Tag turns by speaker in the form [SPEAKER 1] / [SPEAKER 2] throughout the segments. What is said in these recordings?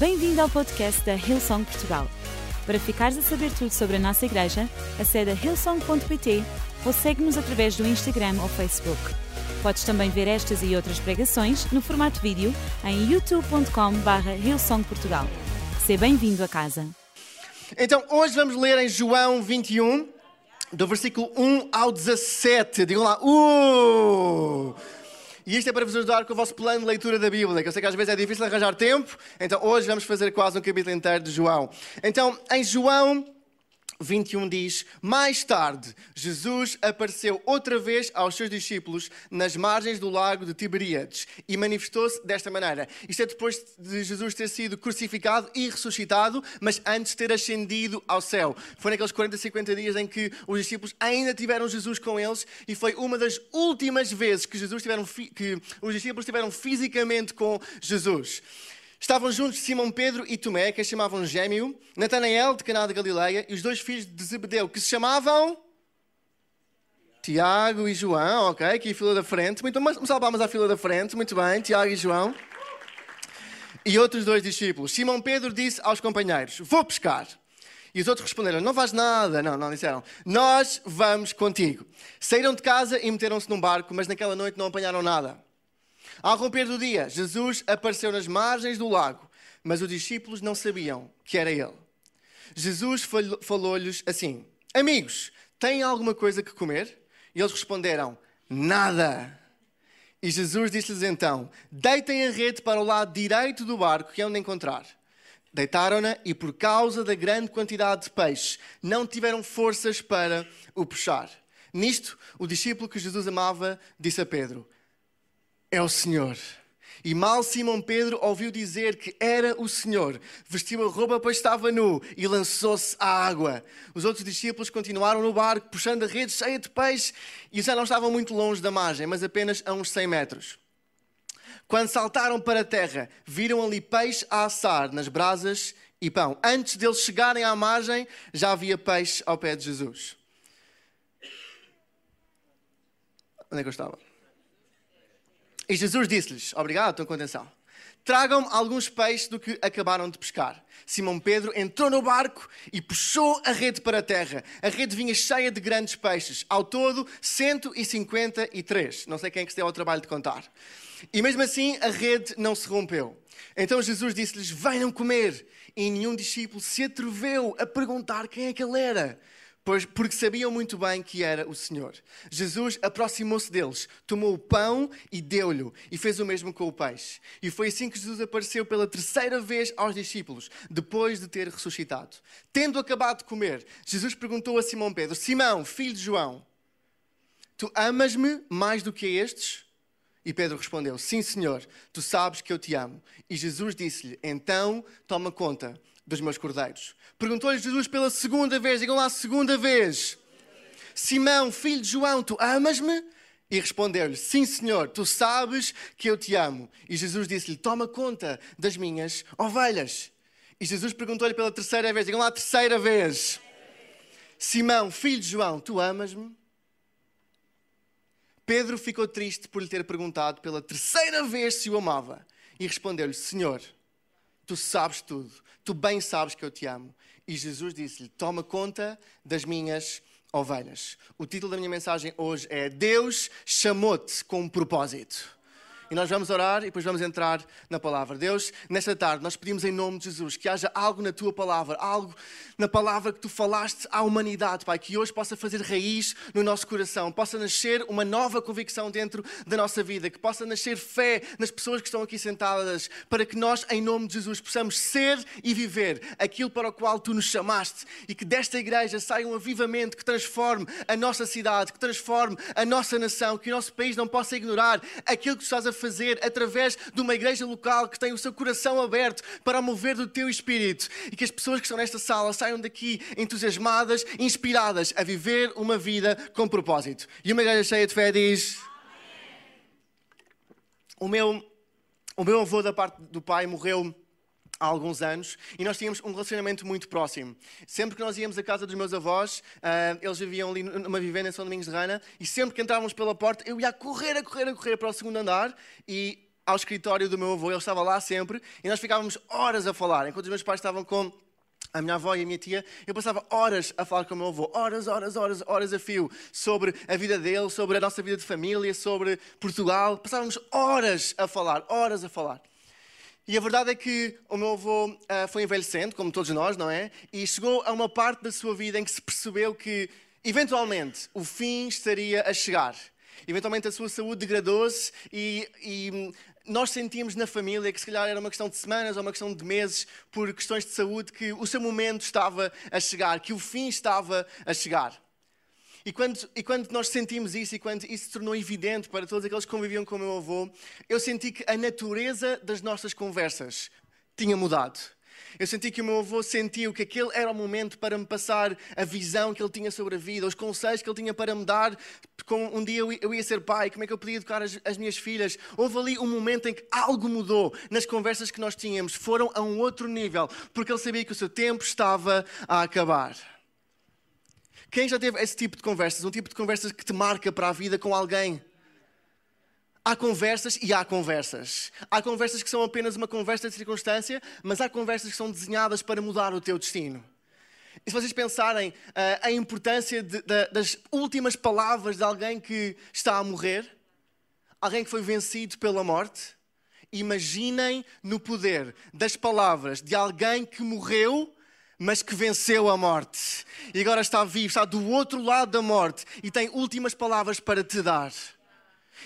[SPEAKER 1] Bem-vindo ao podcast da Hillsong Portugal. Para ficares a saber tudo sobre a nossa igreja, acede a hillsong.pt ou segue-nos através do Instagram ou Facebook. Podes também ver estas e outras pregações no formato vídeo em youtube.com.br hillsongportugal. Seja bem-vindo a casa.
[SPEAKER 2] Então, hoje vamos ler em João 21, do versículo 1 ao 17. Digam lá, uh! E isto é para vos ajudar com o vosso plano de leitura da Bíblia, que eu sei que às vezes é difícil arranjar tempo, então hoje vamos fazer quase um capítulo inteiro de João. Então, em João 21 diz: Mais tarde, Jesus apareceu outra vez aos seus discípulos nas margens do lago de Tiberíades e manifestou-se desta maneira. Isto é depois de Jesus ter sido crucificado e ressuscitado, mas antes de ter ascendido ao céu. Foi naqueles 40, 50 dias em que os discípulos ainda tiveram Jesus com eles e foi uma das últimas vezes que, Jesus tiveram, que os discípulos estiveram fisicamente com Jesus. Estavam juntos Simão Pedro e Tomé, que chamavam Gêmeo, Natanael de Caná de Galileia e os dois filhos de Zebedeu, que se chamavam Tiago e João, ok, aqui fila da frente. Muito bem, salvamos à fila da frente, muito bem, Tiago e João. E outros dois discípulos. Simão Pedro disse aos companheiros: Vou pescar. E os outros responderam: Não vais nada. Não, não disseram: Nós vamos contigo. Saíram de casa e meteram-se num barco, mas naquela noite não apanharam nada. Ao romper do dia, Jesus apareceu nas margens do lago, mas os discípulos não sabiam que era ele. Jesus falou-lhes assim: Amigos, têm alguma coisa que comer? E eles responderam: Nada. E Jesus disse-lhes então: Deitem a rede para o lado direito do barco que é onde encontrar. Deitaram-na e, por causa da grande quantidade de peixe, não tiveram forças para o puxar. Nisto, o discípulo que Jesus amava disse a Pedro: é o Senhor. E mal Simão Pedro ouviu dizer que era o Senhor, vestiu a roupa pois estava nu e lançou-se à água. Os outros discípulos continuaram no barco, puxando a rede cheia de peixe e já não estavam muito longe da margem, mas apenas a uns 100 metros. Quando saltaram para a terra, viram ali peixe a assar nas brasas e pão. Antes deles chegarem à margem, já havia peixe ao pé de Jesus. Onde é que eu estava? E Jesus disse-lhes: Obrigado, estão com atenção. Tragam-me alguns peixes do que acabaram de pescar. Simão Pedro entrou no barco e puxou a rede para a terra. A rede vinha cheia de grandes peixes. Ao todo, 153. Não sei quem é que se deu ao trabalho de contar. E mesmo assim, a rede não se rompeu. Então Jesus disse-lhes: Venham comer. E nenhum discípulo se atreveu a perguntar quem é que ele era pois, porque sabiam muito bem que era o Senhor. Jesus aproximou-se deles, tomou o pão e deu-lhe, e fez o mesmo com o peixe. E foi assim que Jesus apareceu pela terceira vez aos discípulos, depois de ter ressuscitado. Tendo acabado de comer, Jesus perguntou a Simão Pedro: Simão, filho de João, tu amas-me mais do que estes? E Pedro respondeu: Sim, Senhor, tu sabes que eu te amo. E Jesus disse-lhe: Então toma conta dos meus cordeiros. Perguntou-lhe Jesus pela segunda vez, digam lá, segunda vez: Simão, filho de João, tu amas-me? E respondeu-lhe: Sim, Senhor, tu sabes que eu te amo. E Jesus disse-lhe: Toma conta das minhas ovelhas. E Jesus perguntou-lhe pela terceira vez, digam lá, terceira vez: Simão, filho de João, tu amas-me? Pedro ficou triste por lhe ter perguntado pela terceira vez se o amava. E respondeu-lhe: Senhor, tu sabes tudo, tu bem sabes que eu te amo. E Jesus disse-lhe: Toma conta das minhas ovelhas. O título da minha mensagem hoje é Deus chamou-te com um propósito. E nós vamos orar e depois vamos entrar na palavra. Deus, nesta tarde, nós pedimos em nome de Jesus que haja algo na tua palavra, algo na palavra que tu falaste à humanidade, Pai, que hoje possa fazer raiz no nosso coração, possa nascer uma nova convicção dentro da nossa vida, que possa nascer fé nas pessoas que estão aqui sentadas, para que nós, em nome de Jesus, possamos ser e viver aquilo para o qual tu nos chamaste e que desta igreja saia um avivamento que transforme a nossa cidade, que transforme a nossa nação, que o nosso país não possa ignorar aquilo que tu estás a fazer através de uma igreja local que tem o seu coração aberto para mover do teu espírito e que as pessoas que estão nesta sala saiam daqui entusiasmadas, inspiradas a viver uma vida com propósito. E uma igreja cheia de fé diz: O meu, o meu avô, da parte do pai, morreu há alguns anos e nós tínhamos um relacionamento muito próximo. Sempre que nós íamos à casa dos meus avós, uh, eles viviam ali numa vivenda em São Domingos de Rana, e sempre que entrávamos pela porta, eu ia a correr, a correr, a correr para o segundo andar e ao escritório do meu avô, ele estava lá sempre, e nós ficávamos horas a falar. Enquanto os meus pais estavam com a minha avó e a minha tia, eu passava horas a falar com o meu avô, horas, horas, horas, horas a fio, sobre a vida dele, sobre a nossa vida de família, sobre Portugal. Passávamos horas a falar, horas a falar. E a verdade é que o meu avô uh, foi envelhecendo, como todos nós, não é? E chegou a uma parte da sua vida em que se percebeu que, eventualmente, o fim estaria a chegar. Eventualmente a sua saúde degradou-se e, e nós sentíamos na família que se calhar era uma questão de semanas ou uma questão de meses, por questões de saúde, que o seu momento estava a chegar, que o fim estava a chegar. E quando, e quando nós sentimos isso e quando isso se tornou evidente para todos aqueles que conviviam com o meu avô, eu senti que a natureza das nossas conversas tinha mudado. Eu senti que o meu avô sentiu que aquele era o momento para me passar a visão que ele tinha sobre a vida, os conselhos que ele tinha para me dar. Como um dia eu ia ser pai, como é que eu podia educar as, as minhas filhas. Houve ali um momento em que algo mudou nas conversas que nós tínhamos. Foram a um outro nível, porque ele sabia que o seu tempo estava a acabar. Quem já teve esse tipo de conversas? Um tipo de conversas que te marca para a vida com alguém? Há conversas e há conversas. Há conversas que são apenas uma conversa de circunstância, mas há conversas que são desenhadas para mudar o teu destino. E se vocês pensarem uh, a importância de, de, das últimas palavras de alguém que está a morrer, alguém que foi vencido pela morte, imaginem no poder das palavras de alguém que morreu mas que venceu a morte e agora está vivo, está do outro lado da morte e tem últimas palavras para te dar.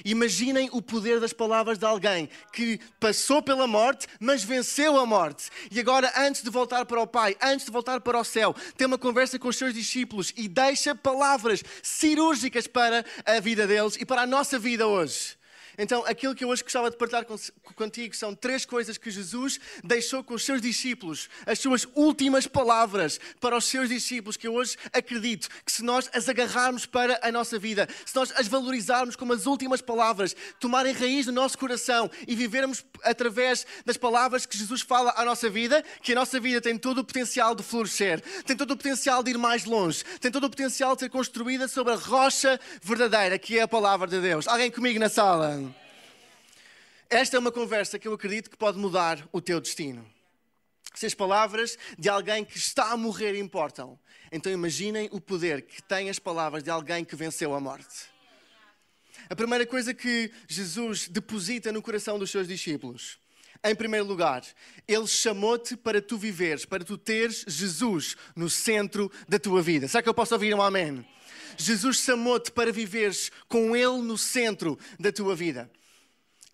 [SPEAKER 2] Imaginem o poder das palavras de alguém que passou pela morte, mas venceu a morte. E agora, antes de voltar para o Pai, antes de voltar para o céu, tem uma conversa com os seus discípulos e deixa palavras cirúrgicas para a vida deles e para a nossa vida hoje. Então, aquilo que eu hoje gostava de partilhar contigo são três coisas que Jesus deixou com os seus discípulos, as suas últimas palavras para os seus discípulos, que eu hoje acredito que se nós as agarrarmos para a nossa vida, se nós as valorizarmos como as últimas palavras, tomarem raiz no nosso coração e vivermos através das palavras que Jesus fala à nossa vida, que a nossa vida tem todo o potencial de florescer, tem todo o potencial de ir mais longe, tem todo o potencial de ser construída sobre a rocha verdadeira, que é a palavra de Deus. Alguém comigo na sala? Esta é uma conversa que eu acredito que pode mudar o teu destino. Se as palavras de alguém que está a morrer importam, então imaginem o poder que têm as palavras de alguém que venceu a morte. A primeira coisa que Jesus deposita no coração dos seus discípulos, em primeiro lugar, ele chamou-te para tu viveres, para tu teres Jesus no centro da tua vida. Será que eu posso ouvir um amém? Jesus chamou-te para viveres com Ele no centro da tua vida.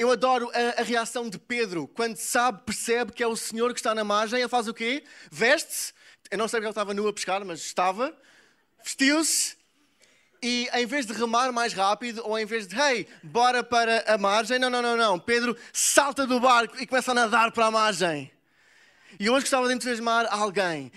[SPEAKER 2] Eu adoro a, a, reação de Pedro quando sabe, percebe que é o Senhor que está na margem. Ele faz o quê? Veste-se. Eu não sei que ele estava nu a pescar, mas estava. Vestiu-se. E em vez de remar mais rápido, ou em vez de, hey, bora para a margem, não, não, não, não. Pedro salta do barco e começa a nadar para a margem. E hoje gostava de entusiasmar alguém.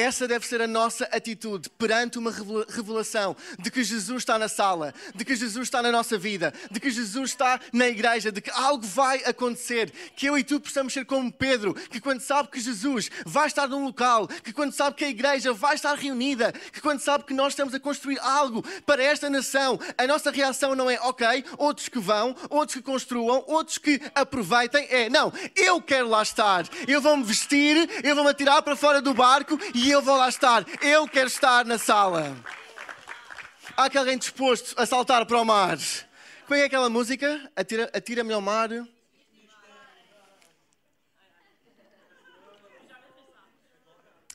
[SPEAKER 2] Essa deve ser a nossa atitude perante uma revelação de que Jesus está na sala, de que Jesus está na nossa vida, de que Jesus está na igreja, de que algo vai acontecer, que eu e tu possamos ser como Pedro, que quando sabe que Jesus vai estar num local, que quando sabe que a igreja vai estar reunida, que quando sabe que nós estamos a construir algo para esta nação, a nossa reação não é ok, outros que vão, outros que construam, outros que aproveitem, é não, eu quero lá estar, eu vou me vestir, eu vou me atirar para fora do barco e eu vou lá estar. Eu quero estar na sala. Há alguém disposto a saltar para o mar? Como é, é aquela música? Atira-me atira ao mar.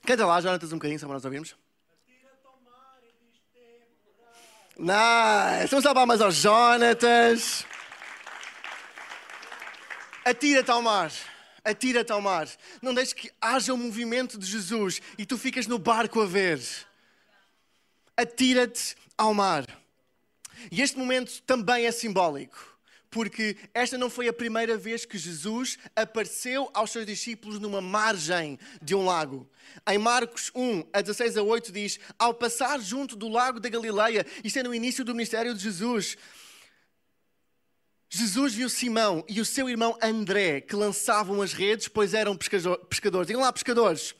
[SPEAKER 2] Canta lá, Jonatas, um bocadinho, só para nós ouvirmos. Nice! Vamos salvar mais aos Jonatas. Atira-te ao mar atira-te ao mar. Não deixes que haja o um movimento de Jesus e tu ficas no barco a ver. Atira-te ao mar. E este momento também é simbólico porque esta não foi a primeira vez que Jesus apareceu aos seus discípulos numa margem de um lago. Em Marcos 1, a 16 a 8 diz: Ao passar junto do lago da Galileia, isto é no início do ministério de Jesus, Jesus viu Simão e o seu irmão André que lançavam as redes, pois eram pescadores. Digam lá, pescadores.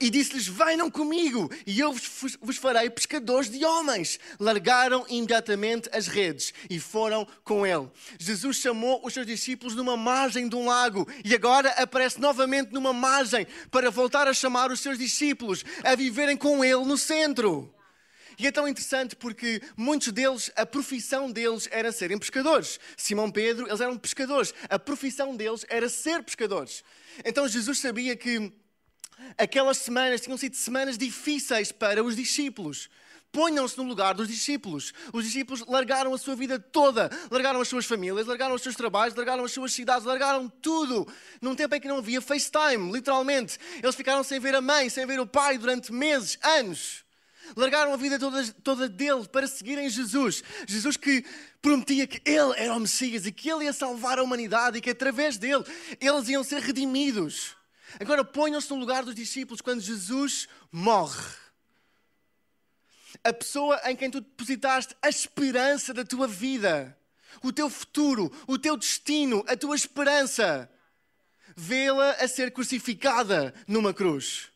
[SPEAKER 2] E disse-lhes: Venham comigo, e eu vos, vos farei pescadores de homens. Largaram imediatamente as redes e foram com ele. Jesus chamou os seus discípulos numa margem de um lago e agora aparece novamente numa margem para voltar a chamar os seus discípulos a viverem com ele no centro. E é tão interessante porque muitos deles, a profissão deles era serem pescadores. Simão Pedro, eles eram pescadores. A profissão deles era ser pescadores. Então Jesus sabia que aquelas semanas tinham sido semanas difíceis para os discípulos. Ponham-se no lugar dos discípulos. Os discípulos largaram a sua vida toda, largaram as suas famílias, largaram os seus trabalhos, largaram as suas cidades, largaram tudo. Num tempo em que não havia FaceTime, literalmente. Eles ficaram sem ver a mãe, sem ver o pai durante meses, anos. Largaram a vida toda, toda dele para seguirem Jesus. Jesus que prometia que ele era o Messias e que ele ia salvar a humanidade e que através dele eles iam ser redimidos. Agora ponham-se no lugar dos discípulos quando Jesus morre. A pessoa em quem tu depositaste a esperança da tua vida, o teu futuro, o teu destino, a tua esperança, vê-la a ser crucificada numa cruz.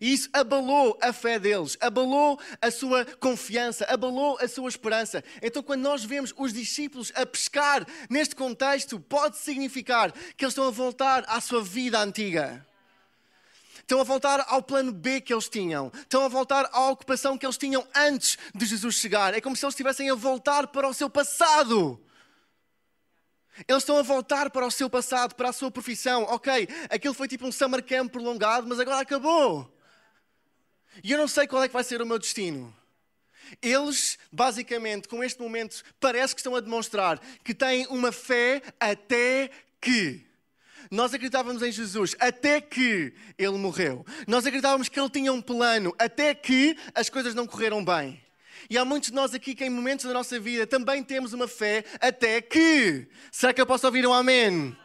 [SPEAKER 2] E isso abalou a fé deles, abalou a sua confiança, abalou a sua esperança. Então, quando nós vemos os discípulos a pescar neste contexto, pode significar que eles estão a voltar à sua vida antiga. Estão a voltar ao plano B que eles tinham. Estão a voltar à ocupação que eles tinham antes de Jesus chegar. É como se eles estivessem a voltar para o seu passado. Eles estão a voltar para o seu passado, para a sua profissão. Ok, aquilo foi tipo um summer camp prolongado, mas agora acabou. E eu não sei qual é que vai ser o meu destino. Eles, basicamente, com este momento, parece que estão a demonstrar que têm uma fé até que. Nós acreditávamos em Jesus até que ele morreu. Nós acreditávamos que ele tinha um plano até que as coisas não correram bem. E há muitos de nós aqui que, em momentos da nossa vida, também temos uma fé até que. Será que eu posso ouvir um amém?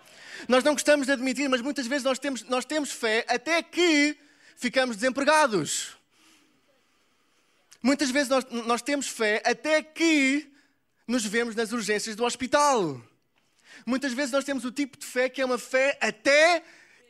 [SPEAKER 2] Nós não gostamos de admitir, mas muitas vezes nós temos, nós temos fé até que ficamos desempregados. Muitas vezes nós, nós temos fé até que nos vemos nas urgências do hospital. Muitas vezes nós temos o tipo de fé que é uma fé até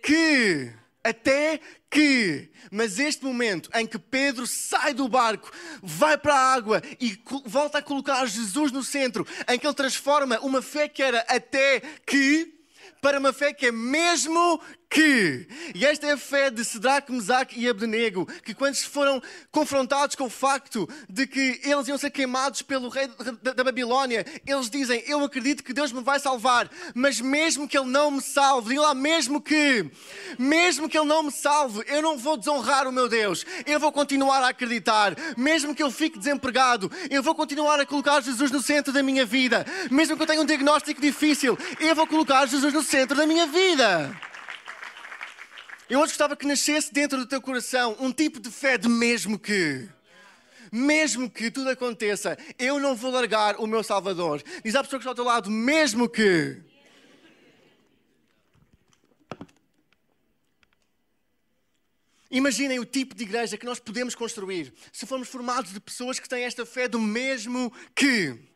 [SPEAKER 2] que. Até que. Mas este momento em que Pedro sai do barco, vai para a água e volta a colocar Jesus no centro, em que ele transforma uma fé que era até que para uma fé que é mesmo que. E esta é a fé de Sedraque, Mesaque e Abdenego, que quando foram confrontados com o facto de que eles iam ser queimados pelo rei da Babilónia, eles dizem: Eu acredito que Deus me vai salvar, mas mesmo que Ele não me salve, diga lá, mesmo que, mesmo que Ele não me salve, eu não vou desonrar o meu Deus, eu vou continuar a acreditar, mesmo que eu fique desempregado, eu vou continuar a colocar Jesus no centro da minha vida, mesmo que eu tenha um diagnóstico difícil, eu vou colocar Jesus no centro da minha vida. Eu hoje gostava que nascesse dentro do teu coração um tipo de fé de mesmo que. Mesmo que tudo aconteça, eu não vou largar o meu Salvador. Diz à pessoa que está ao teu lado, mesmo que. Imaginem o tipo de igreja que nós podemos construir se formos formados de pessoas que têm esta fé do mesmo que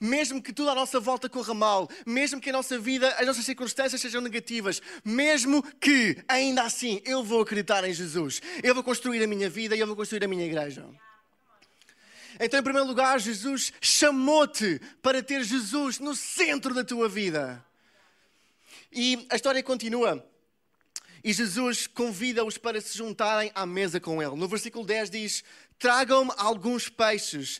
[SPEAKER 2] mesmo que tudo à nossa volta corra mal, mesmo que a nossa vida, as nossas circunstâncias sejam negativas, mesmo que ainda assim eu vou acreditar em Jesus, eu vou construir a minha vida e eu vou construir a minha igreja. Então, em primeiro lugar, Jesus chamou-te para ter Jesus no centro da tua vida. E a história continua. E Jesus convida-os para se juntarem à mesa com ele. No versículo 10 diz: Tragam-me alguns peixes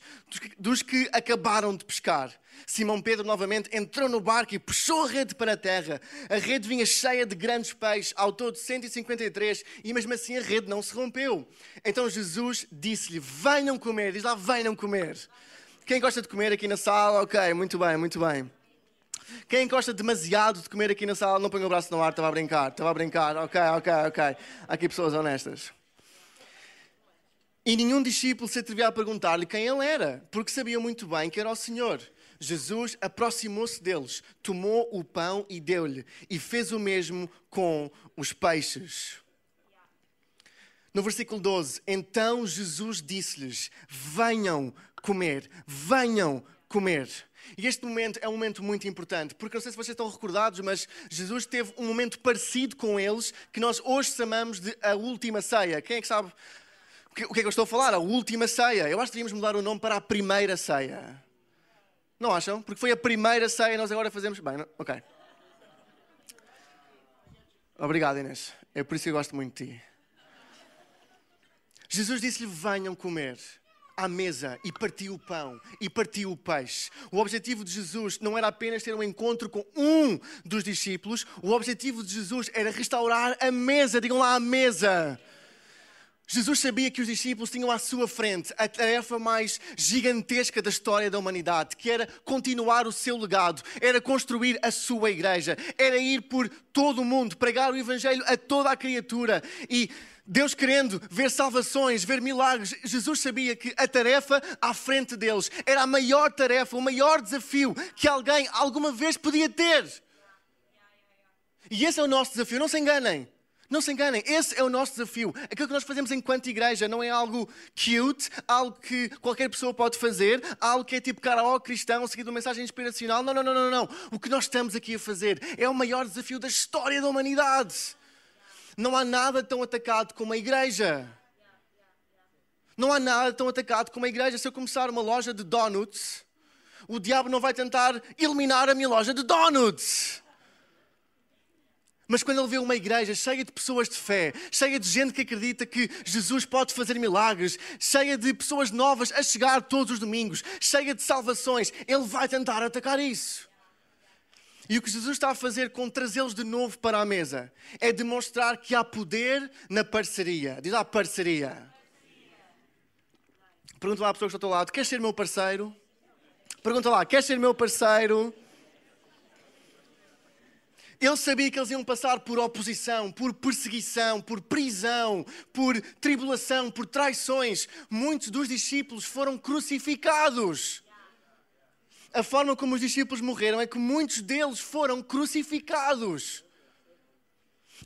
[SPEAKER 2] dos que acabaram de pescar. Simão Pedro novamente entrou no barco e puxou a rede para a terra. A rede vinha cheia de grandes peixes, ao todo 153, e mesmo assim a rede não se rompeu. Então Jesus disse-lhe: Venham comer. Diz lá: Venham comer. Quem gosta de comer aqui na sala? Ok, muito bem, muito bem. Quem gosta demasiado de comer aqui na sala, não põe o braço no ar, estava a brincar, estava a brincar. Ok, ok, ok. Aqui pessoas honestas. E nenhum discípulo se atrevia a perguntar-lhe quem ele era, porque sabia muito bem que era o Senhor. Jesus aproximou-se deles, tomou o pão e deu-lhe, e fez o mesmo com os peixes. No versículo 12, então Jesus disse-lhes: Venham comer, venham comer. E este momento é um momento muito importante, porque não sei se vocês estão recordados, mas Jesus teve um momento parecido com eles, que nós hoje chamamos de a última ceia. Quem é que sabe o que, é que eu estou a falar? A última ceia. Eu acho que devíamos mudar o nome para a primeira ceia. Não acham? Porque foi a primeira ceia e nós agora fazemos. Bem, não? ok. Obrigado, Inês. É por isso que eu gosto muito de ti. Jesus disse-lhe: Venham comer à mesa e partiu o pão e partiu o peixe. O objetivo de Jesus não era apenas ter um encontro com um dos discípulos, o objetivo de Jesus era restaurar a mesa. Digam lá a mesa. Jesus sabia que os discípulos tinham à sua frente a tarefa mais gigantesca da história da humanidade, que era continuar o seu legado, era construir a sua igreja, era ir por todo o mundo, pregar o Evangelho a toda a criatura e Deus querendo ver salvações, ver milagres, Jesus sabia que a tarefa à frente deles era a maior tarefa, o maior desafio que alguém alguma vez podia ter. E esse é o nosso desafio, não se enganem. Não se enganem, esse é o nosso desafio. Aquilo que nós fazemos enquanto igreja não é algo cute, algo que qualquer pessoa pode fazer, algo que é tipo karaoke cristão, seguido uma mensagem inspiracional. Não, não, não, não, não. O que nós estamos aqui a fazer é o maior desafio da história da humanidade. Não há nada tão atacado como a igreja. Não há nada tão atacado como a igreja. Se eu começar uma loja de donuts, o diabo não vai tentar eliminar a minha loja de donuts. Mas quando ele vê uma igreja cheia de pessoas de fé, cheia de gente que acredita que Jesus pode fazer milagres, cheia de pessoas novas a chegar todos os domingos, cheia de salvações, ele vai tentar atacar isso. E o que Jesus está a fazer com trazê-los de novo para a mesa é demonstrar que há poder na parceria. Diz lá parceria. Pergunta lá à pessoa que está ao teu lado: queres ser meu parceiro? Pergunta lá: queres ser meu parceiro? Ele sabia que eles iam passar por oposição, por perseguição, por prisão, por tribulação, por traições. Muitos dos discípulos foram crucificados a forma como os discípulos morreram é que muitos deles foram crucificados.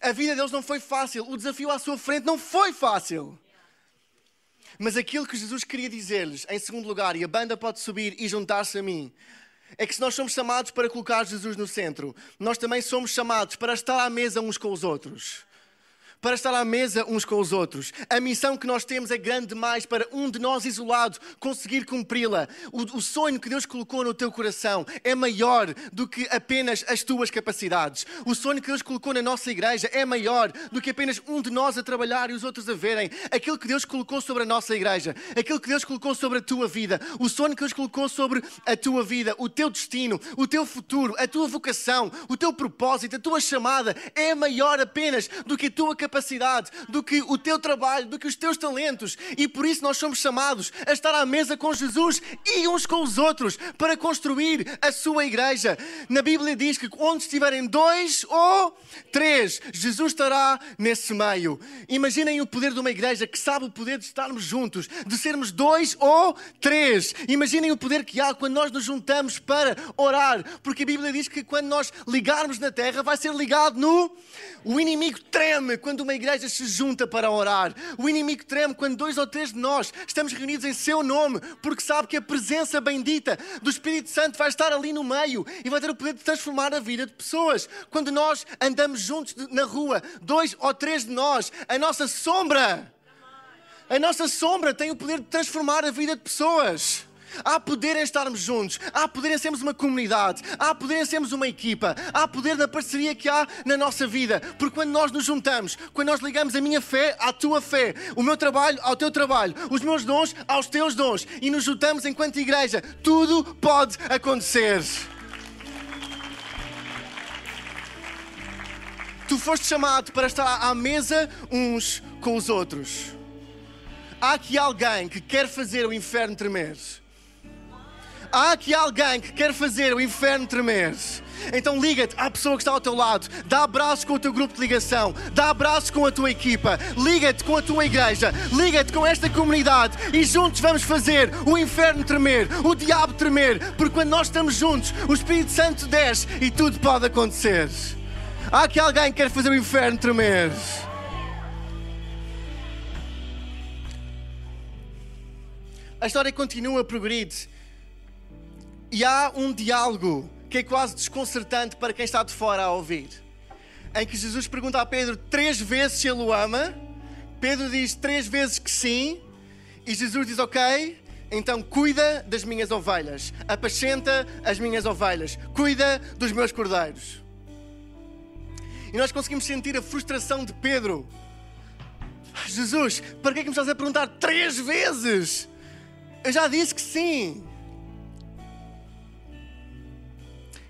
[SPEAKER 2] A vida deles não foi fácil, o desafio à sua frente não foi fácil. Mas aquilo que Jesus queria dizer-lhes, em segundo lugar, e a banda pode subir e juntar-se a mim, é que se nós somos chamados para colocar Jesus no centro, nós também somos chamados para estar à mesa uns com os outros para estar à mesa uns com os outros. A missão que nós temos é grande demais para um de nós isolado conseguir cumpri-la. O, o, sonho que Deus colocou no teu coração é maior do que apenas as tuas capacidades. O sonho que Deus colocou na nossa igreja é maior do que apenas um de nós a trabalhar e os outros a verem. Aquilo que Deus colocou sobre a nossa igreja, aquilo que Deus colocou sobre a tua vida, o sonho que Deus colocou sobre a tua vida, o teu destino, o teu futuro, a tua vocação, o teu propósito, a tua chamada é maior apenas do que a tua capacidade capacidade, do que o teu trabalho, do que os teus talentos. E por isso nós somos chamados a estar à mesa com Jesus e uns com os outros para construir a sua igreja. Na Bíblia diz que onde estiverem dois ou três, Jesus estará nesse meio. Imaginem o poder de uma igreja que sabe o poder de estarmos juntos, de sermos dois ou três. Imaginem o poder que há quando nós nos juntamos para orar, porque a Bíblia diz que quando nós ligarmos na terra, vai ser ligado no. O inimigo treme quando uma igreja se junta para orar. O inimigo treme quando dois ou três de nós estamos reunidos em seu nome, porque sabe que a presença bendita do Espírito Santo vai estar ali no meio e vai ter o poder de transformar a vida de pessoas. Quando nós andamos juntos na rua, dois ou três de nós, a nossa sombra, a nossa sombra tem o poder de transformar a vida de pessoas. Há poder em estarmos juntos, há poder em sermos uma comunidade, há poder em sermos uma equipa, há poder na parceria que há na nossa vida. Porque quando nós nos juntamos, quando nós ligamos a minha fé à tua fé, o meu trabalho ao teu trabalho, os meus dons aos teus dons e nos juntamos enquanto igreja, tudo pode acontecer. Tu foste chamado para estar à mesa uns com os outros. Há aqui alguém que quer fazer o inferno tremer há aqui alguém que quer fazer o inferno tremer. Então liga-te à pessoa que está ao teu lado, dá abraços com o teu grupo de ligação, dá abraços com a tua equipa, liga-te com a tua igreja, liga-te com esta comunidade. E juntos vamos fazer o inferno tremer, o diabo tremer, porque quando nós estamos juntos, o Espírito Santo desce e tudo pode acontecer. Há aqui alguém que quer fazer o inferno tremer. A história continua a progredir E há um diálogo que é quase desconcertante para quem está de fora a ouvir. Em que Jesus pergunta a Pedro três vezes se ele o ama. Pedro diz três vezes que sim. E Jesus diz: Ok, então cuida das minhas ovelhas, apacenta as minhas ovelhas, cuida dos meus cordeiros. E nós conseguimos sentir a frustração de Pedro. Jesus, para que é que me estás a perguntar três vezes? Eu já disse que sim.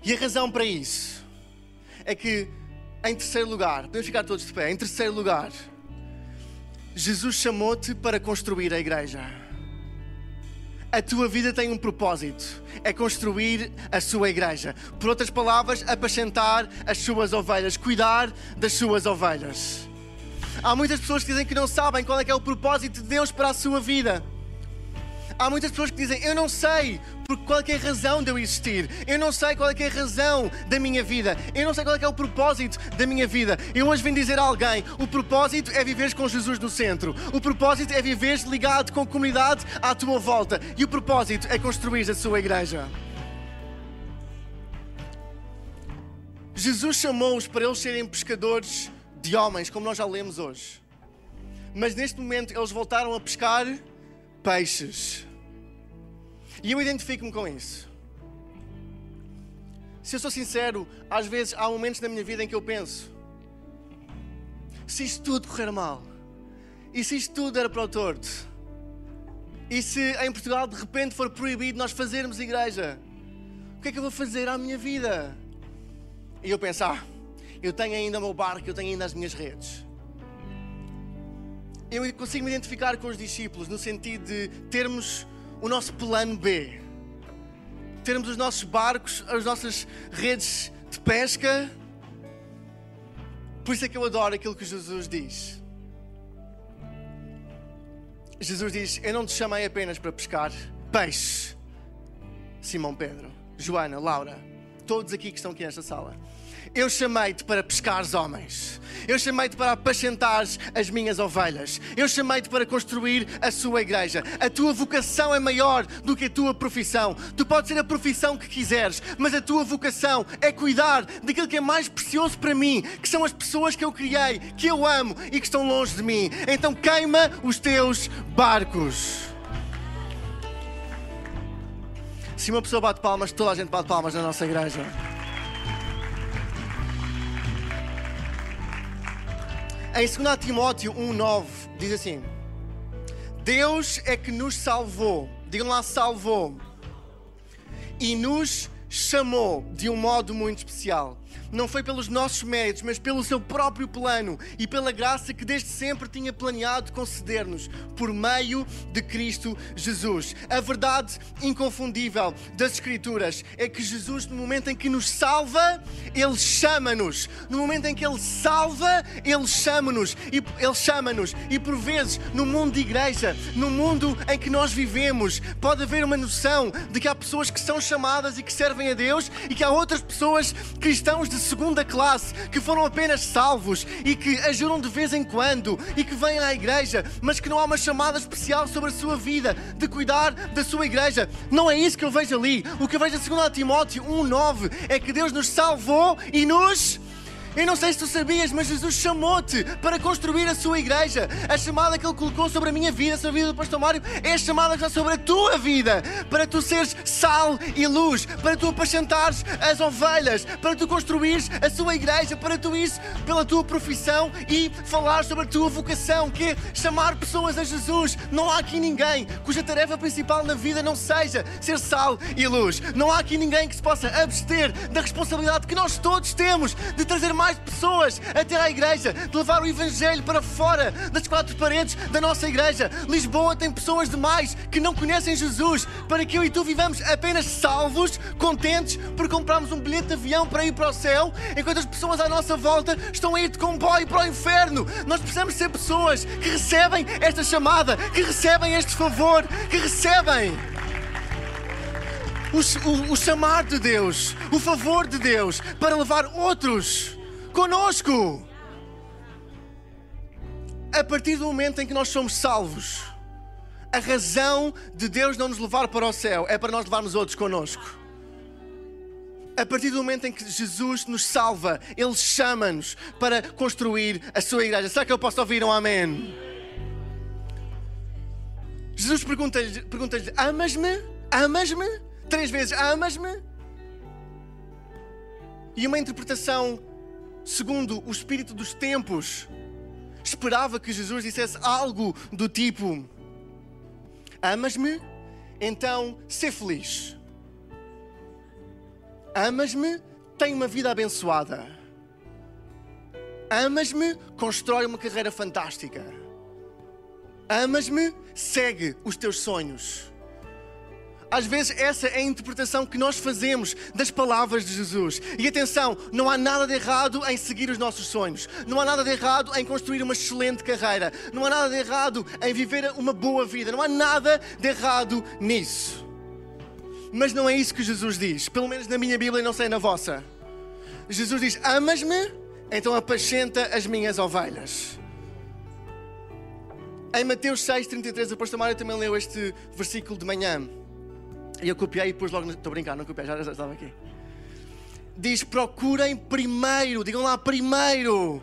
[SPEAKER 2] E a razão para isso é que, em terceiro lugar, podemos ficar todos de pé, em terceiro lugar, Jesus chamou-te para construir a igreja. A tua vida tem um propósito: é construir a sua igreja. Por outras palavras, apacentar as suas ovelhas, cuidar das suas ovelhas. Há muitas pessoas que dizem que não sabem qual é, é o propósito de Deus para a sua vida. Há muitas pessoas que dizem: Eu não sei porque qual é, é a razão de eu existir. Eu não sei qual é, é a razão da minha vida. Eu não sei qual é, é o propósito da minha vida. Eu hoje vim dizer a alguém: o propósito é viveres com Jesus no centro. O propósito é viveres ligado com a comunidade à tua volta. E o propósito é construir a sua igreja. Jesus chamou-os para eles serem pescadores de homens, como nós já lemos hoje. Mas neste momento eles voltaram a pescar peixes. E eu identifico-me com isso. Se eu sou sincero, às vezes há momentos na minha vida em que eu penso: se isto tudo correr mal, e se isto tudo era para o torto, e se em Portugal de repente for proibido nós fazermos igreja, o que é que eu vou fazer à minha vida? E eu penso: ah, eu tenho ainda o meu barco, eu tenho ainda as minhas redes eu consigo me identificar com os discípulos no sentido de termos o nosso plano B, termos os nossos barcos, as nossas redes de pesca. Por isso é que eu adoro aquilo que Jesus diz. Jesus diz: Eu não te chamei apenas para pescar peixe. Simão Pedro, Joana, Laura, todos aqui que estão aqui nesta sala. Eu chamei-te para pescares homens. Eu chamei-te para apacentares as minhas ovelhas. Eu chamei-te para construir a sua igreja. A tua vocação é maior do que a tua profissão. Tu podes ter a profissão que quiseres, mas a tua vocação é cuidar daquilo que é mais precioso para mim, que são as pessoas que eu criei, que eu amo e que estão longe de mim. Então queima os teus barcos. Se uma pessoa bate palmas, toda a gente bate palmas na nossa igreja. Em 2 Timóteo 1,9 diz assim: Deus é que nos salvou, digam lá, salvou, e nos chamou de um modo muito especial não foi pelos nossos méritos, mas pelo seu próprio plano e pela graça que desde sempre tinha planeado conceder-nos por meio de Cristo Jesus. A verdade inconfundível das Escrituras é que Jesus, no momento em que nos salva, Ele chama-nos. No momento em que Ele salva, Ele chama-nos. E Ele chama-nos. E por vezes, no mundo de igreja, no mundo em que nós vivemos, pode haver uma noção de que há pessoas que são chamadas e que servem a Deus e que há outras pessoas cristãos de segunda classe que foram apenas salvos e que ajudam de vez em quando e que vêm à igreja, mas que não há uma chamada especial sobre a sua vida de cuidar da sua igreja. Não é isso que eu vejo ali. O que eu vejo em 2 Timóteo 1,9 é que Deus nos salvou e nos eu não sei se tu sabias, mas Jesus chamou-te para construir a sua igreja. A chamada que Ele colocou sobre a minha vida, sobre a vida do pastor Mário, é a chamada já sobre a tua vida. Para tu seres sal e luz, para tu apacentares as ovelhas, para tu construires a sua igreja, para tu ires pela tua profissão e falar sobre a tua vocação, que é chamar pessoas a Jesus. Não há aqui ninguém cuja tarefa principal na vida não seja ser sal e luz. Não há aqui ninguém que se possa abster da responsabilidade que nós todos temos de trazer mais mais pessoas até à igreja, de levar o Evangelho para fora das quatro paredes da nossa igreja. Lisboa tem pessoas demais que não conhecem Jesus para que eu e tu vivamos apenas salvos, contentes por comprarmos um bilhete de avião para ir para o céu, enquanto as pessoas à nossa volta estão a ir de comboio para o inferno. Nós precisamos ser pessoas que recebem esta chamada, que recebem este favor, que recebem o, o, o, chamar de Deus, o favor de Deus para levar outros conosco. A partir do momento em que nós somos salvos, a razão de Deus não nos levar para o céu é para nós levarmos outros conosco. A partir do momento em que Jesus nos salva, Ele chama-nos para construir a sua igreja. Será que eu posso ouvir um amém? Jesus pergunta-lhe: pergunta Amas-me? Amas-me? Três vezes: Amas-me? E uma interpretação segundo o espírito dos tempos esperava que Jesus dissesse algo do tipo: Amas-me? Então, sê feliz. Amas-me? Tem uma vida abençoada. Amas-me? Constrói uma carreira fantástica. Amas-me? Segue os teus sonhos. Às vezes, essa é a interpretação que nós fazemos das palavras de Jesus. E atenção, não há nada de errado em seguir os nossos sonhos. Não há nada de errado em construir uma excelente carreira. Não há nada de errado em viver uma boa vida. Não há nada de errado nisso. Mas não é isso que Jesus diz. Pelo menos na minha Bíblia, não sei na vossa. Jesus diz: Amas-me? Então apacenta as minhas ovelhas. Em Mateus 6,33, a pastor Mário também leu este versículo de manhã. E eu copiei e pus logo. Estou a brincar, não copiei, já, já estava aqui. Diz: procurem primeiro, digam lá, primeiro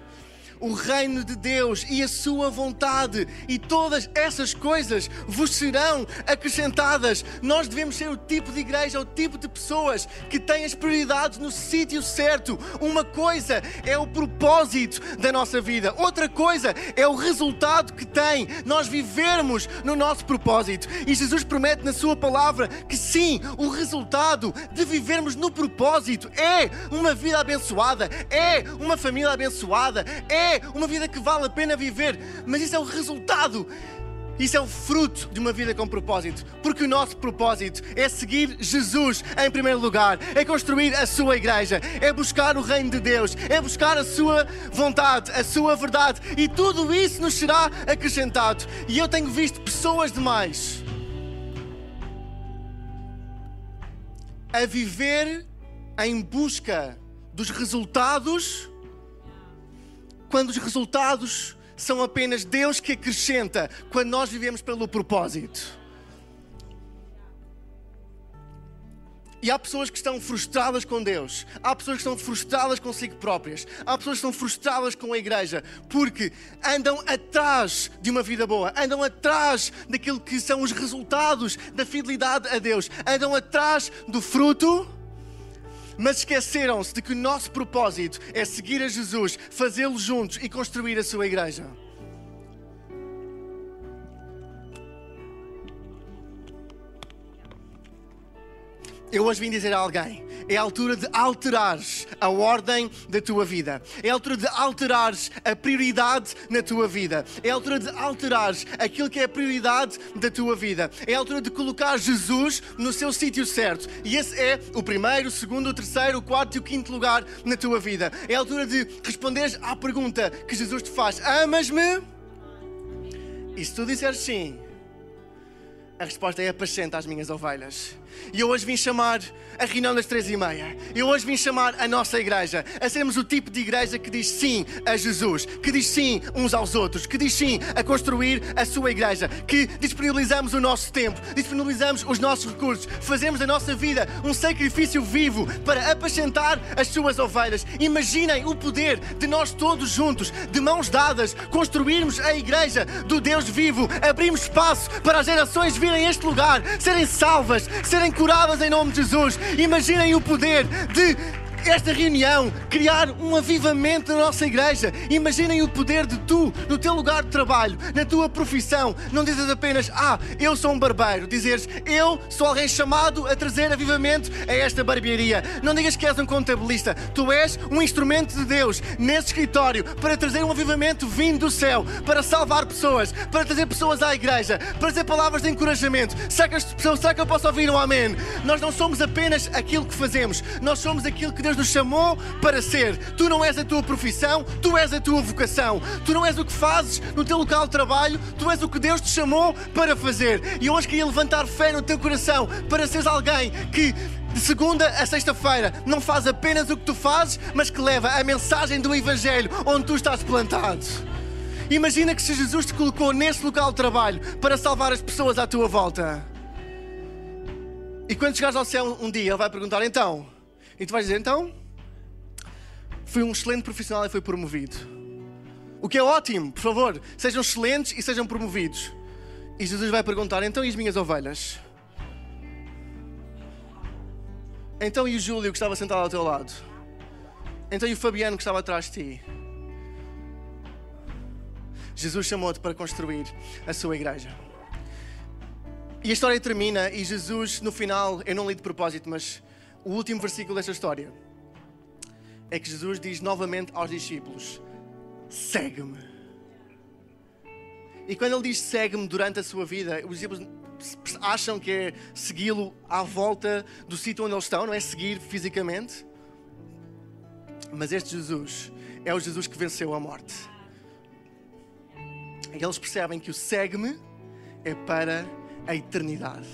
[SPEAKER 2] o reino de Deus e a sua vontade, e todas essas coisas vos serão acrescentadas. Nós devemos ser o tipo de igreja, o tipo de pessoas que têm as prioridades no sítio certo. Uma coisa é o propósito da nossa vida, outra coisa é o resultado que tem nós vivermos no nosso propósito. E Jesus promete na Sua palavra que sim, o resultado de vivermos no propósito é uma vida abençoada, é uma família abençoada, é uma vida que vale a pena viver, mas isso é o resultado. Isso é o fruto de uma vida com propósito, porque o nosso propósito é seguir Jesus em primeiro lugar, é construir a sua igreja, é buscar o reino de Deus, é buscar a sua vontade, a sua verdade, e tudo isso nos será acrescentado. E eu tenho visto pessoas demais a viver em busca dos resultados quando os resultados são apenas Deus que acrescenta, quando nós vivemos pelo propósito. E há pessoas que estão frustradas com Deus, há pessoas que estão frustradas consigo próprias, há pessoas que estão frustradas com a igreja, porque andam atrás de uma vida boa, andam atrás daquilo que são os resultados da fidelidade a Deus, andam atrás do fruto mas esqueceram-se de que o nosso propósito é seguir a Jesus, fazê-lo juntos e construir a sua igreja. Eu hoje vim dizer a alguém: é a altura de alterares a ordem da tua vida, é a altura de alterares a prioridade na tua vida, é a altura de alterares aquilo que é a prioridade da tua vida, é a altura de colocar Jesus no seu sítio certo. E esse é o primeiro, o segundo, o terceiro, o quarto e o quinto lugar na tua vida. É a altura de responderes à pergunta que Jesus te faz: Amas-me? E se tu disseres sim, a resposta é apacenta as minhas ovelhas. E eu hoje vim chamar a reunião das três e meia. Eu hoje vim chamar a nossa igreja a sermos o tipo de igreja que diz sim a Jesus, que diz sim uns aos outros, que diz sim a construir a sua igreja, que disponibilizamos o nosso tempo, disponibilizamos os nossos recursos, fazemos da nossa vida um sacrifício vivo para apacentar as suas ovelhas. Imaginem o poder de nós todos juntos, de mãos dadas, construirmos a igreja do Deus vivo, abrimos espaço para as gerações virem a este lugar, serem salvas, serem serem curadas em nome de Jesus. Imaginem o poder de esta reunião criar um avivamento na nossa igreja. Imaginem o poder de tu, no teu lugar de trabalho, na tua profissão, não dizes apenas, ah, eu sou um barbeiro, dizeres, eu sou alguém chamado a trazer avivamento a esta barbearia. Não digas que és um contabilista, tu és um instrumento de Deus nesse escritório para trazer um avivamento vindo do céu, para salvar pessoas, para trazer pessoas à igreja, para dizer palavras de encorajamento. Será que, será que eu posso ouvir um amém? Nós não somos apenas aquilo que fazemos, nós somos aquilo que Deus Deus nos chamou para ser. Tu não és a tua profissão, tu és a tua vocação. Tu não és o que fazes no teu local de trabalho, tu és o que Deus te chamou para fazer. E hoje queria levantar fé no teu coração para seres alguém que de segunda a sexta-feira não faz apenas o que tu fazes, mas que leva a mensagem do Evangelho onde tu estás plantado. Imagina que se Jesus te colocou nesse local de trabalho para salvar as pessoas à tua volta. E quando chegares ao céu um dia, Ele vai perguntar: então, E tu vais dizer, então, fui um excelente profissional e fui promovido. O que é ótimo, por favor, sejam excelentes e sejam promovidos. E Jesus vai perguntar, então e as minhas ovelhas? Então e o Júlio que estava sentado ao teu lado? Então e o Fabiano que estava atrás de ti? Jesus chamou-te para construir a sua igreja. E a história termina e Jesus, no final, eu não li de propósito, mas o último versículo desta história é que Jesus diz novamente aos discípulos: segue-me. E quando ele diz segue-me durante a sua vida, os discípulos acham que é segui-lo à volta do sítio onde eles estão, não é seguir fisicamente. Mas este Jesus é o Jesus que venceu a morte. E eles percebem que o segue-me é para a eternidade.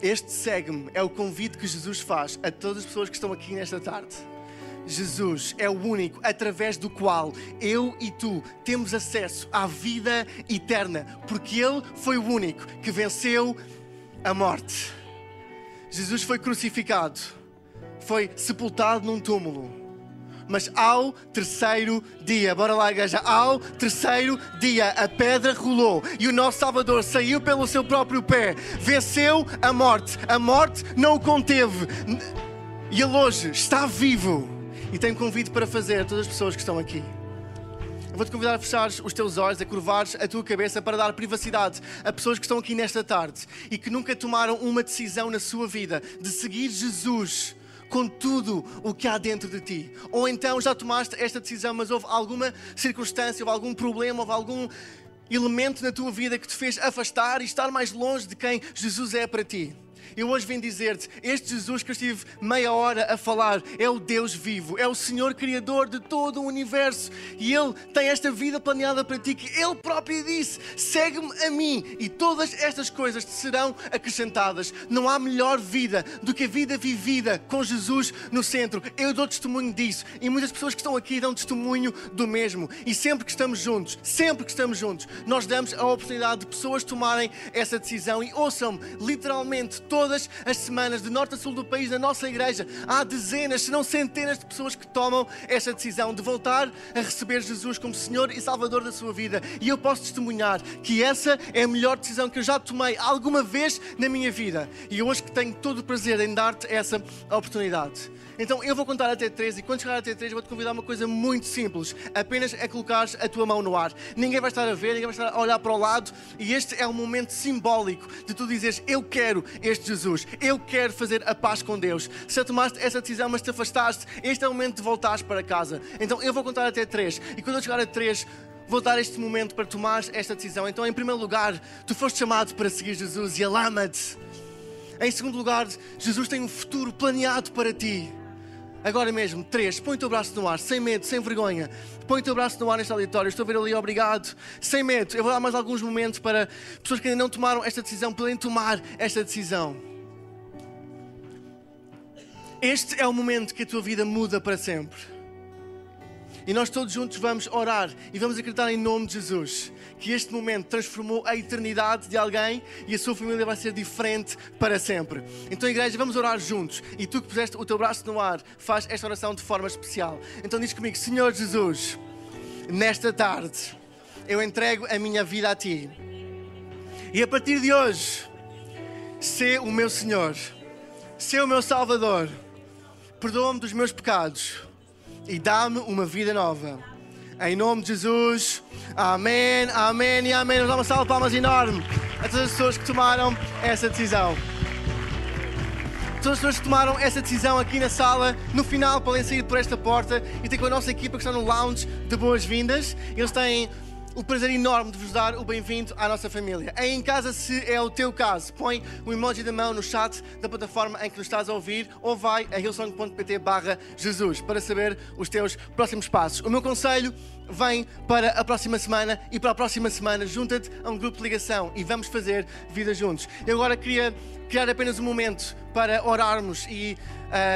[SPEAKER 2] Este segue-me é o convite que Jesus faz a todas as pessoas que estão aqui nesta tarde. Jesus é o único através do qual eu e tu temos acesso à vida eterna, porque Ele foi o único que venceu a morte. Jesus foi crucificado, foi sepultado num túmulo mas ao terceiro dia, bora lá, igreja, ao terceiro dia a pedra rolou e o nosso Salvador saiu pelo seu próprio pé, venceu a morte, a morte não o conteve. E ele hoje está vivo. E tem convite para fazer a todas as pessoas que estão aqui. Vou-te convidar a fechar os teus olhos, a curvares a tua cabeça para dar privacidade a pessoas que estão aqui nesta tarde e que nunca tomaram uma decisão na sua vida de seguir Jesus com tudo o que há dentro de ti. Ou então já tomaste esta decisão, mas houve alguma circunstância, houve algum problema, houve algum elemento na tua vida que te fez afastar e estar mais longe de quem Jesus é para ti. Eu hoje vim dizer-te: este Jesus que eu estive meia hora a falar é o Deus vivo, é o Senhor Criador de todo o universo e Ele tem esta vida planeada para ti que Ele próprio disse: segue-me a mim e todas estas coisas te serão acrescentadas. Não há melhor vida do que a vida vivida com Jesus no centro. Eu dou testemunho disso e muitas pessoas que estão aqui dão testemunho do mesmo. E sempre que estamos juntos, sempre que estamos juntos, nós damos a oportunidade de pessoas tomarem essa decisão e ouçam-me, literalmente, todas todas as semanas, de norte a sul do país, na nossa igreja, há dezenas, se não centenas de pessoas que tomam esta decisão de voltar a receber Jesus como Senhor e Salvador da sua vida. E eu posso testemunhar que essa é a melhor decisão que eu já tomei alguma vez na minha vida. E hoje que tenho todo o prazer em dar-te essa oportunidade. Então eu vou contar até três e quando chegar até três vou-te convidar uma coisa muito simples. Apenas é colocar a tua mão no ar. Ninguém vai estar a ver, ninguém vai estar a olhar para o lado e este é um momento simbólico de tu dizeres eu quero este Jesus, eu quero fazer a paz com Deus. Se tomaste essa decisão mas te afastaste, este é o momento de voltares para casa. Então eu vou contar até três e quando eu chegar a três vou dar este momento para tomar esta decisão. Então, em primeiro lugar, tu foste chamado para seguir Jesus e ele ama-te. Em segundo lugar, Jesus tem um futuro planeado para ti. Agora mesmo, três, põe o teu braço no ar, sem medo, sem vergonha. Põe o teu braço no ar neste auditório. Estou a ver ali, obrigado. Sem medo. Eu vou dar mais alguns momentos para pessoas que ainda não tomaram esta decisão poderem tomar esta decisão. Este é o momento que a tua vida muda para sempre. E nós todos juntos vamos orar e vamos acreditar em nome de Jesus que este momento transformou a eternidade de alguém e a sua família vai ser diferente para sempre. Então, igreja, vamos orar juntos. E tu que puseste o teu braço no ar, faz esta oração de forma especial. Então, diz comigo: Senhor Jesus, nesta tarde eu entrego a minha vida a ti. E a partir de hoje, sê o meu Senhor, sê o meu Salvador, perdoa-me dos meus pecados e dá-me uma vida nova. Em nome de Jesus, amém, amém e amém. Vamos dar uma salva de palmas enorme a todas as pessoas que tomaram essa decisão. Todas as pessoas que tomaram essa decisão aqui na sala, no final podem sair por esta porta e ter com a nossa equipa que está no lounge de boas-vindas. Eles têm o prazer enorme de vos dar o bem-vindo à nossa família. Aí em casa, se é o teu caso, põe o emoji da mão no chat da plataforma em que nos estás a ouvir ou vai a hillsong.pt barra Jesus para saber os teus próximos passos. O meu conselho vem para a próxima semana e para a próxima semana junta-te a um grupo de ligação e vamos fazer vida juntos. Eu agora queria criar apenas um momento para orarmos e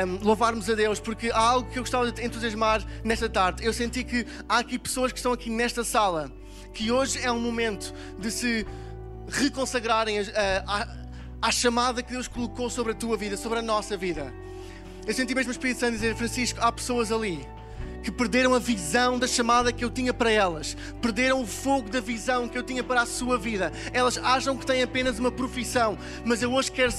[SPEAKER 2] um, louvarmos a Deus, porque há algo que eu gostava de entusiasmar nesta tarde. Eu senti que há aqui pessoas que estão aqui nesta sala que hoje é um momento de se reconsagrarem à chamada que Deus colocou sobre a tua vida, sobre a nossa vida. Eu senti mesmo o Espírito Santo dizer, Francisco, há pessoas ali que perderam a visão da chamada que eu tinha para elas, perderam o fogo da visão que eu tinha para a sua vida. Elas acham que têm apenas uma profissão, mas eu hoje quero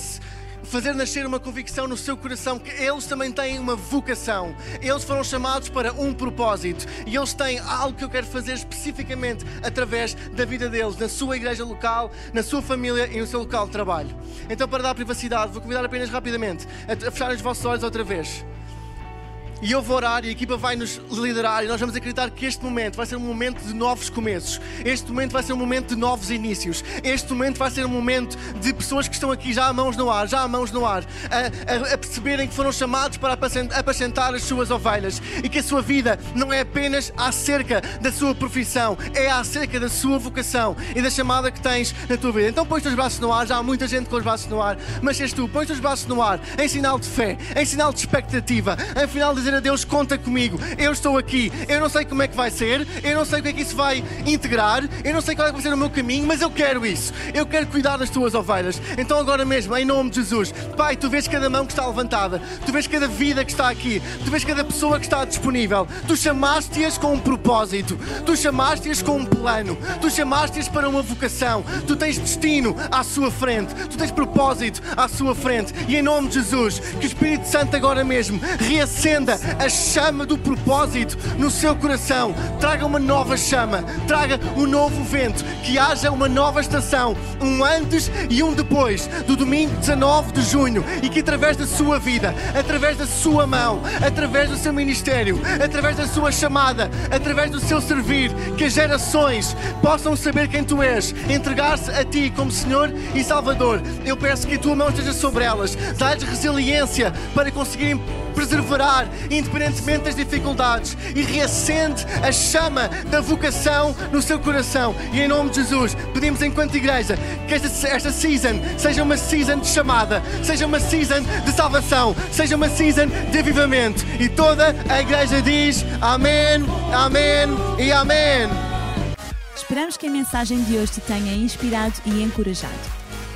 [SPEAKER 2] fazer nascer uma convicção no seu coração que eles também têm uma vocação. Eles foram chamados para um propósito e eles têm algo que eu quero fazer especificamente através da vida deles, na sua igreja local, na sua família e no seu local de trabalho. Então, para dar privacidade, vou convidar apenas rapidamente a fechar os vossos olhos outra vez. E eu vou orar e a equipa vai nos liderar e nós vamos acreditar que este momento vai ser um momento de novos começos. Este momento vai ser um momento de novos inícios. Este momento vai ser um momento de pessoas que estão aqui já a mãos no ar, já a mãos no ar, a, a, a perceberem que foram chamados para apacentar as suas ovelhas e que a sua vida não é apenas acerca da sua profissão, é acerca da sua vocação e da chamada que tens na tua vida. Então põe os teus braços no ar, já há muita gente com os braços no ar, mas és tu, põe os teus braços no ar, em sinal de fé, em sinal de expectativa, em final de dizer a Deus: conta comigo, eu estou aqui. Eu não sei como é que vai ser, eu não sei o que é que isso vai integrar, eu não sei qual é que vai ser o meu caminho, mas eu quero isso. Eu quero cuidar das tuas ovelhas. Então, agora mesmo, em nome de Jesus, Pai, tu vês cada mão que está levantada, tu vês cada vida que está aqui, tu vês cada pessoa que está disponível. Tu chamaste-as com um propósito, tu chamaste-as com um plano, tu chamaste-as para uma vocação, tu tens destino à sua frente, tu tens propósito à sua frente. E em nome de Jesus, que o Espírito Santo agora mesmo reacenda a chama do propósito no seu coração. Traga uma nova chama, traga um novo vento, que haja uma nova estação, um antes e um depois do domingo 19 de junho e que através da sua vida, através da sua mão, através do seu ministério, através da sua chamada, através do seu servir, que as gerações possam saber quem tu és, entregar-se a ti como Senhor e Salvador. Eu peço que a tua mão esteja sobre elas, dá-lhes resiliência para conseguirem perseverar, independentemente das dificuldades, e reacende a chama da vocação no seu coração. E em nome de Jesus, pedimos enquanto igreja que esta, esta season seja uma season de chamada, seja uma season de salvação, seja uma season de avivamento. E toda a igreja diz amém, amém e amém.
[SPEAKER 1] Esperamos que a mensagem de hoje te tenha inspirado e encorajado.